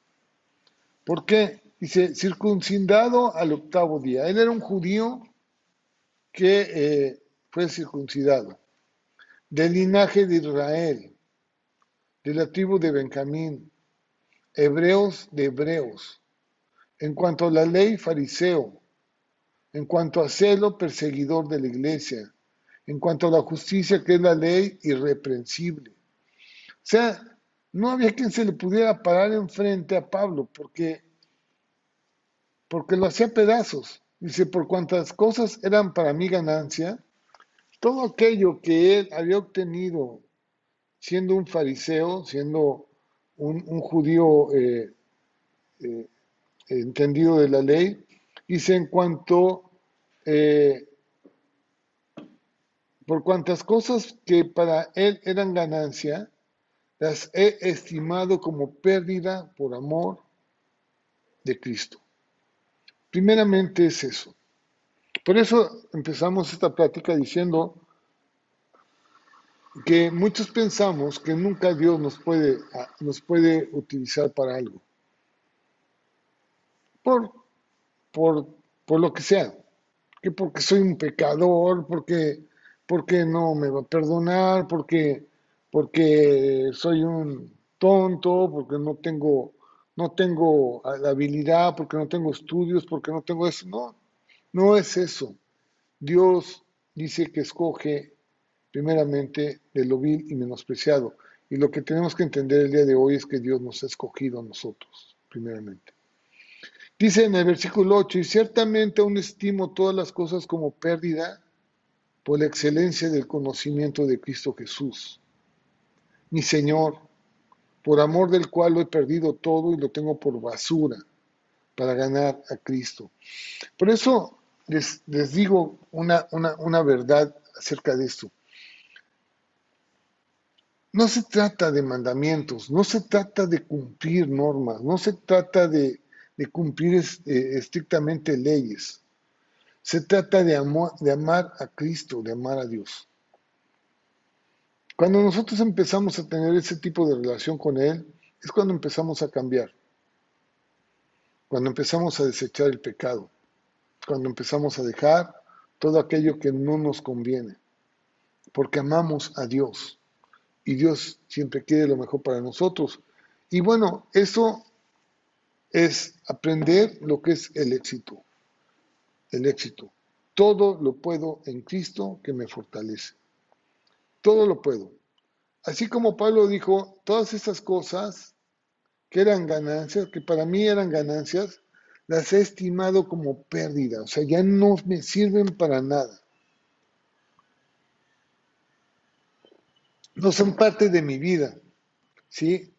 ¿Por qué? Dice, circuncidado al octavo día. Él era un judío que eh, fue circuncidado, del linaje de Israel, de la tribu de Benjamín, hebreos de hebreos, en cuanto a la ley fariseo, en cuanto a celo perseguidor de la iglesia, en cuanto a la justicia que es la ley irreprensible. O sea, no había quien se le pudiera parar enfrente a Pablo, porque, porque lo hacía pedazos. Dice, por cuantas cosas eran para mí ganancia, todo aquello que él había obtenido siendo un fariseo, siendo un, judío eh, eh, entendido de la ley, dice en cuanto, eh, por cuantas cosas que para él eran ganancia, las he estimado como pérdida por amor de Cristo. Primeramente es eso. Por eso empezamos esta práctica diciendo que muchos pensamos que nunca Dios nos puede, nos puede utilizar para algo. Por, por, por lo que sea. Que porque soy un pecador, porque, porque no me va a perdonar, porque porque soy un tonto, porque no tengo, no tengo la habilidad, porque no tengo estudios, porque no tengo eso. No, no es eso. Dios dice que escoge primeramente de lo vil y menospreciado. Y lo que tenemos que entender el día de hoy es que Dios nos ha escogido a nosotros, primeramente. Dice en el versículo 8, y ciertamente aún estimo todas las cosas como pérdida por la excelencia del conocimiento de Cristo Jesús mi Señor, por amor del cual lo he perdido todo y lo tengo por basura para ganar a Cristo. Por eso les, digo una, una verdad acerca de esto. No se trata de mandamientos, no se trata de cumplir normas, no se trata de, cumplir eh, estrictamente leyes. Se trata de, de amar a Cristo, de amar a Dios. Cuando nosotros empezamos a tener ese tipo de relación con Él, es cuando empezamos a cambiar. Cuando empezamos a desechar el pecado. Cuando empezamos a dejar todo aquello que no nos conviene. Porque amamos a Dios. Y Dios siempre quiere lo mejor para nosotros. Y bueno, eso es aprender lo que es el éxito. El éxito. Todo lo puedo en Cristo que me fortalece todo lo puedo. Así como Pablo dijo, todas estas cosas que eran ganancias, que para mí eran ganancias, las he estimado como pérdida, o sea, ya no me sirven para nada. No son parte de mi vida, ¿sí?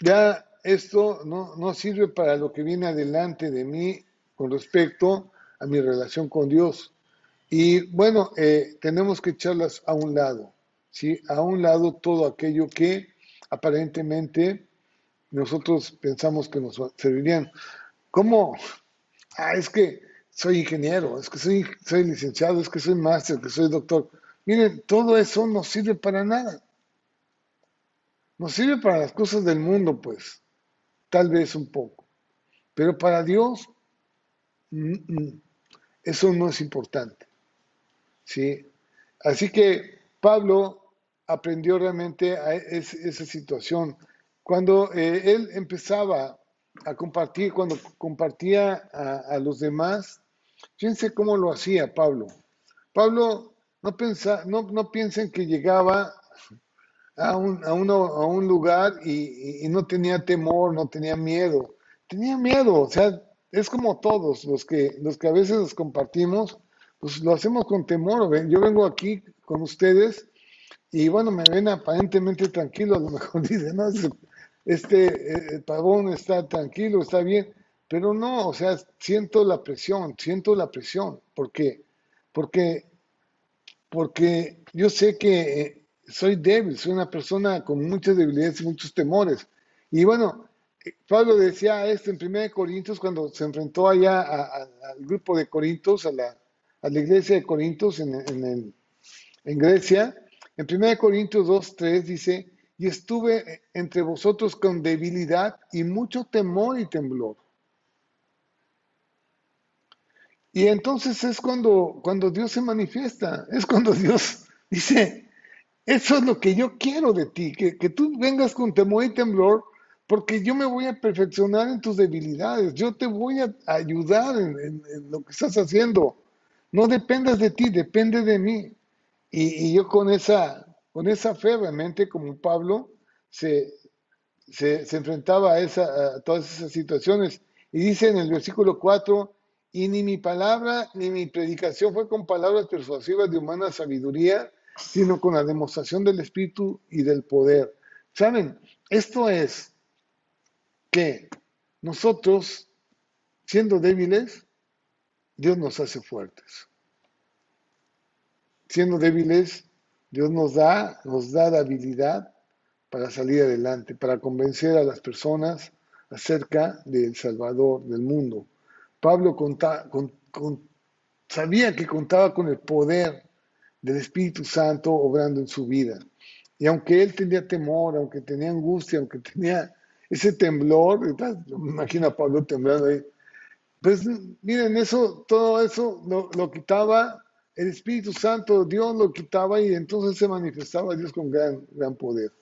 Ya esto no, no sirve para lo que viene adelante de mí con respecto a mi relación con Dios. Y bueno, eh, tenemos que echarlas a un lado, ¿sí? A un lado todo aquello que aparentemente nosotros pensamos que nos servirían. ¿Cómo? Ah, es que soy ingeniero, es que soy, soy licenciado, es que soy máster, que soy doctor. Miren, todo eso no sirve para nada. Nos sirve para las cosas del mundo, pues, tal vez un poco. Pero para Dios, mm, mm, eso no es importante. ¿sí? Así que Pablo aprendió realmente a esa situación. Cuando eh, él empezaba a compartir, cuando compartía a, los demás, fíjense cómo lo hacía Pablo. Pablo no, pensa, no, no piensen que llegaba a un, a uno, a un lugar y, no tenía temor, no tenía miedo. Tenía miedo, o sea, es como todos los que, los que a veces los compartimos, pues lo hacemos con temor. Yo vengo aquí con ustedes y bueno, me ven aparentemente tranquilo, a lo mejor *laughs* dicen, este eh, pavón está tranquilo, está bien, pero no, o sea, siento la presión, siento la presión, ¿por qué? Porque, porque yo sé que eh, soy débil, soy una persona con muchas debilidades y muchos temores. Y bueno, eh, Pablo decía esto en 1 Corintios cuando se enfrentó allá al grupo de Corintios, a la, iglesia de Corintios en, en, en Grecia, en 1 Corintios 2, 3 dice, y estuve entre vosotros con debilidad y mucho temor y temblor. Y entonces es cuando, cuando Dios se manifiesta, es cuando Dios *laughs* dice, eso es lo que yo quiero de ti, que, que tú vengas con temor y temblor, porque yo me voy a perfeccionar en tus debilidades, yo te voy a ayudar en lo que estás haciendo. No dependas de ti, depende de mí. Y, yo con esa, con esa fe, realmente, como Pablo, se, se, enfrentaba a, esa, a todas esas situaciones. Y dice en el versículo 4, y ni mi palabra ni mi predicación fue con palabras persuasivas de humana sabiduría, sino con la demostración del Espíritu y del poder. ¿Saben? Esto es que nosotros, siendo débiles, Dios nos hace fuertes. Siendo débiles, Dios nos da, nos da habilidad para salir adelante, para convencer a las personas acerca del Salvador del mundo. Pablo sabía que contaba con el poder del Espíritu Santo obrando en su vida. Y aunque él tenía temor, aunque tenía angustia, aunque tenía ese temblor, me imagino a Pablo temblando ahí, pues miren, eso, todo eso lo, quitaba el Espíritu Santo, Dios lo quitaba y entonces se manifestaba Dios con gran, gran poder.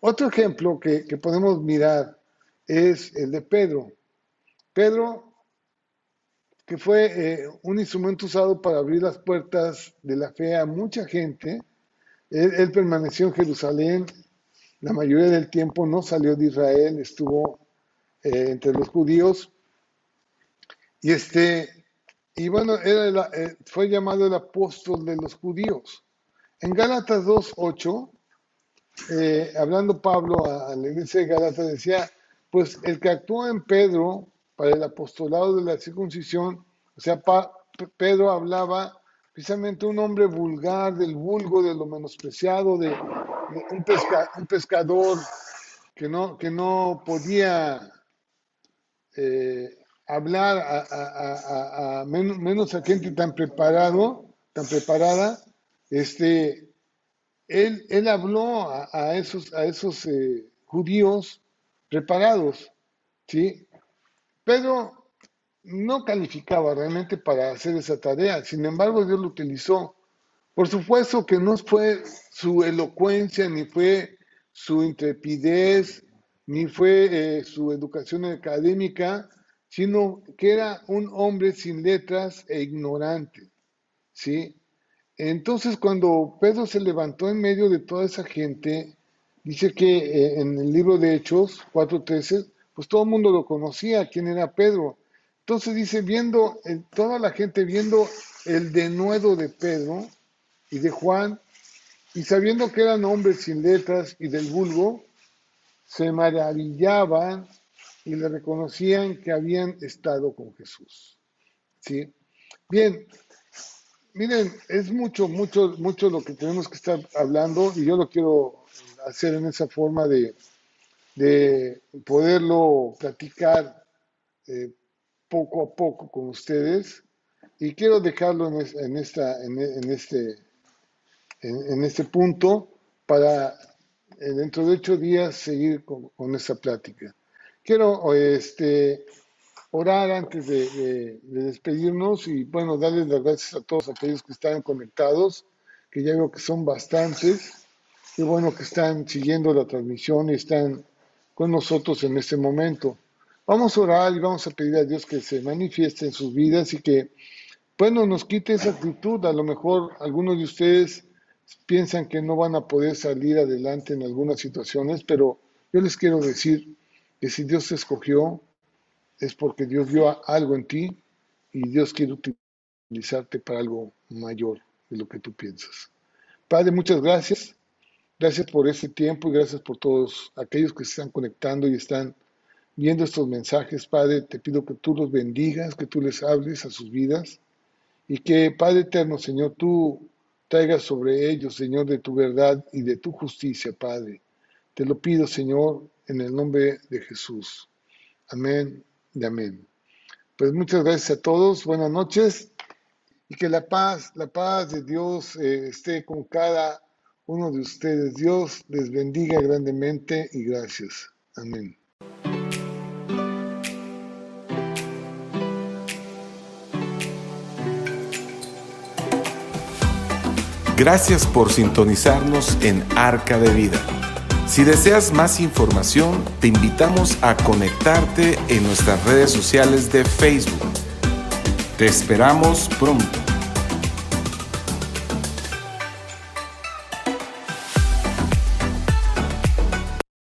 Otro ejemplo que, que podemos mirar es el de Pedro. Pedro, que fue eh, un instrumento usado para abrir las puertas de la fe a mucha gente, él, permaneció en Jerusalén la mayoría del tiempo, no salió de Israel, estuvo eh, entre los judíos. Y, este, y bueno, eh, fue llamado el apóstol de los judíos. En Gálatas 2.8, hablando Pablo a, la iglesia de Gálatas, decía, pues el que actuó en Pedro para el apostolado de la circuncisión, o sea, Pedro hablaba precisamente un hombre vulgar, del vulgo, de lo menospreciado, de, un, un, pescador que no, que no podía eh, hablar a, menos, a gente tan preparado, tan preparada, este, él, él habló a, esos, a esos eh, judíos preparados, ¿sí? Pedro no calificaba realmente para hacer esa tarea, sin embargo Dios lo utilizó. Por supuesto que no fue su elocuencia, ni fue su intrepidez, ni fue eh, su educación académica, sino que era un hombre sin letras e ignorante, ¿sí? Entonces cuando Pedro se levantó en medio de toda esa gente, dice que eh, en el libro de Hechos 4.13, pues todo el mundo lo conocía, quién era Pedro. Entonces dice, viendo, toda la gente viendo el denuedo de Pedro y de Juan, y sabiendo que eran hombres sin letras y del vulgo, se maravillaban y le reconocían que habían estado con Jesús. ¿Sí? Bien, miren, es mucho, mucho, mucho lo que tenemos que estar hablando y yo lo quiero hacer en esa forma de, poderlo platicar eh, poco a poco con ustedes y quiero dejarlo en, esta, en, este, en, este punto para eh, dentro de ocho días seguir con, con esta plática. Quiero este, orar antes de, despedirnos y bueno, darles las gracias a todos aquellos que están conectados, que ya veo que son bastantes. Qué bueno que están siguiendo la transmisión y están con nosotros en este momento. Vamos a orar y vamos a pedir a Dios que se manifieste en sus vidas y que, bueno, nos quite esa actitud. A lo mejor algunos de ustedes piensan que no van a poder salir adelante en algunas situaciones, pero yo les quiero decir que si Dios te escogió, es porque Dios vio algo en ti y Dios quiere utilizarte para algo mayor de lo que tú piensas. Padre, muchas gracias. Gracias por este tiempo y gracias por todos aquellos que se están conectando y están viendo estos mensajes. Padre, te pido que tú los bendigas, que tú les hables a sus vidas y que, Padre eterno, Señor, tú traigas sobre ellos, Señor, de tu verdad y de tu justicia, Padre. Te lo pido, Señor, en el nombre de Jesús. Amén y amén. Pues muchas gracias a todos, buenas noches y que la paz, la paz de Dios eh, esté con cada uno de ustedes. Dios les bendiga grandemente y gracias. Amén. Gracias por sintonizarnos en Arca de Vida. Si deseas más información, te invitamos a conectarte en nuestras redes sociales de Facebook. Te esperamos pronto.